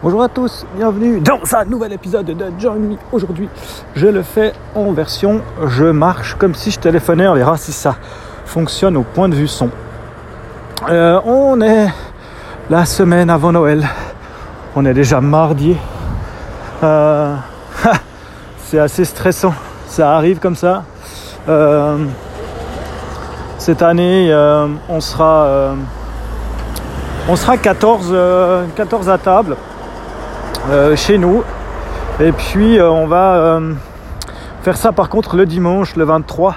Bonjour à tous, bienvenue dans un nouvel épisode de Me. Aujourd'hui, je le fais en version je marche comme si je téléphonais. On verra si ça fonctionne au point de vue son. Euh, on est la semaine avant Noël. On est déjà mardi. Euh, c'est assez stressant. Ça arrive comme ça. Euh, cette année, on sera on sera 14, 14 à table. Euh, chez nous. Et puis euh, on va euh, faire ça par contre le dimanche, le 23.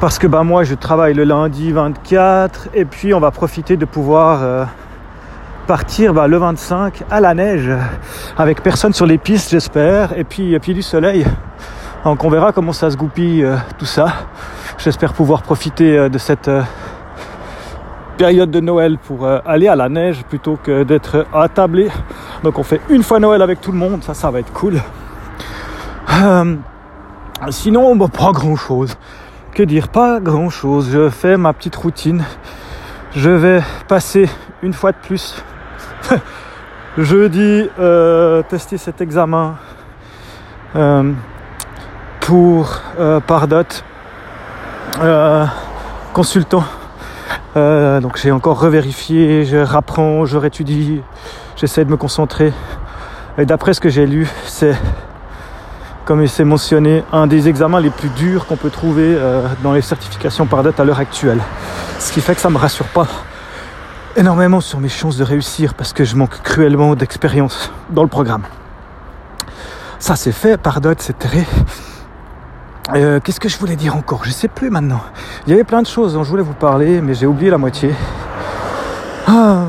Parce que bah, moi je travaille le lundi 24 et puis on va profiter de pouvoir partir bah, le 25 à la neige avec personne sur les pistes j'espère et puis, et puis du soleil. Donc on verra comment ça se goupille tout ça. J'espère pouvoir profiter de cette période de Noël pour aller à la neige plutôt que d'être attablé donc on fait une fois Noël avec tout le monde, ça ça va être cool. Euh, sinon, bah, pas grand chose. Que dire, pas grand chose. Je fais ma petite routine. Je vais passer une fois de plus jeudi euh, tester cet examen euh, pour Pardot consultant. Donc j'ai encore revérifié, je rapprends, je réétudie, j'essaie de me concentrer. Et d'après ce que j'ai lu, c'est, comme c'est mentionné, un des examens les plus durs qu'on peut trouver euh, dans les certifications par date à l'heure actuelle. Ce qui fait que ça me rassure pas énormément sur mes chances de réussir parce que je manque cruellement d'expérience dans le programme. Ça c'est fait, par dot, c'est très. Euh, qu'est-ce que je voulais dire encore? Je sais plus maintenant. Il y avait plein de choses dont je voulais vous parler, mais j'ai oublié la moitié. Ah.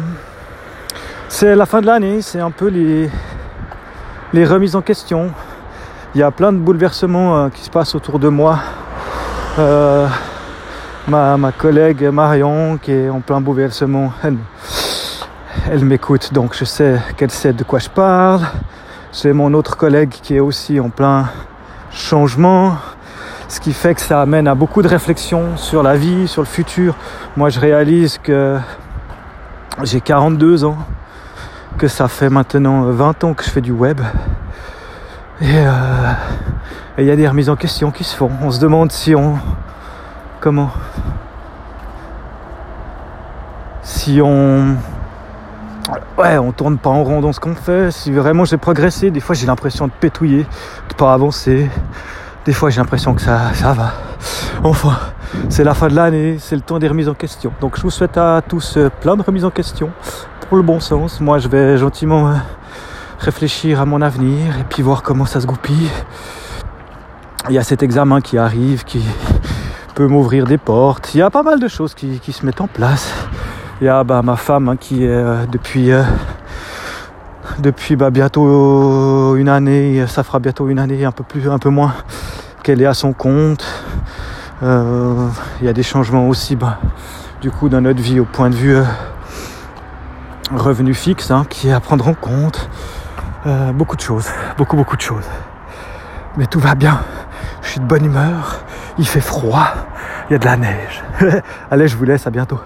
C'est la fin de l'année, c'est un peu les, les remises en question. Il y a plein de bouleversements euh, qui se passent autour de moi. Euh, ma, collègue Marion qui est en plein bouleversement, elle, elle m'écoute donc je sais qu'elle sait de quoi je parle. J'ai mon autre collègue qui est aussi en plein changement, ce qui fait que ça amène à beaucoup de réflexions sur la vie, sur le futur. Moi je réalise que j'ai 42 ans que ça fait maintenant 20 ans que je fais du web. Et il y a des remises en question qui se font. On se demande si on. Comment Si on. Ouais, on tourne pas en rond dans ce qu'on fait. Si vraiment j'ai progressé, des fois j'ai l'impression de pétouiller, de pas avancer. Des fois j'ai l'impression que ça, ça va. Enfin, c'est la fin de l'année, c'est le temps des remises en question. Donc je vous souhaite à tous plein de remises en question le bon sens. Moi, je vais gentiment euh, réfléchir à mon avenir et puis voir comment ça se goupille. Il y a cet examen qui arrive, qui peut m'ouvrir des portes. Il y a pas mal de choses qui, se mettent en place. Il y a bah, ma femme hein, qui est euh, depuis, euh, depuis bah, bientôt une année, ça fera bientôt une année, un peu plus, un peu moins, qu'elle est à son compte. il y a des changements aussi, bah, du coup, dans notre vie au point de vue revenu fixe hein, qui est à prendre en compte. Euh, beaucoup de choses, beaucoup beaucoup de choses. Mais tout va bien. Je suis de bonne humeur. Il fait froid. Il y a de la neige. Allez, je vous laisse. À bientôt.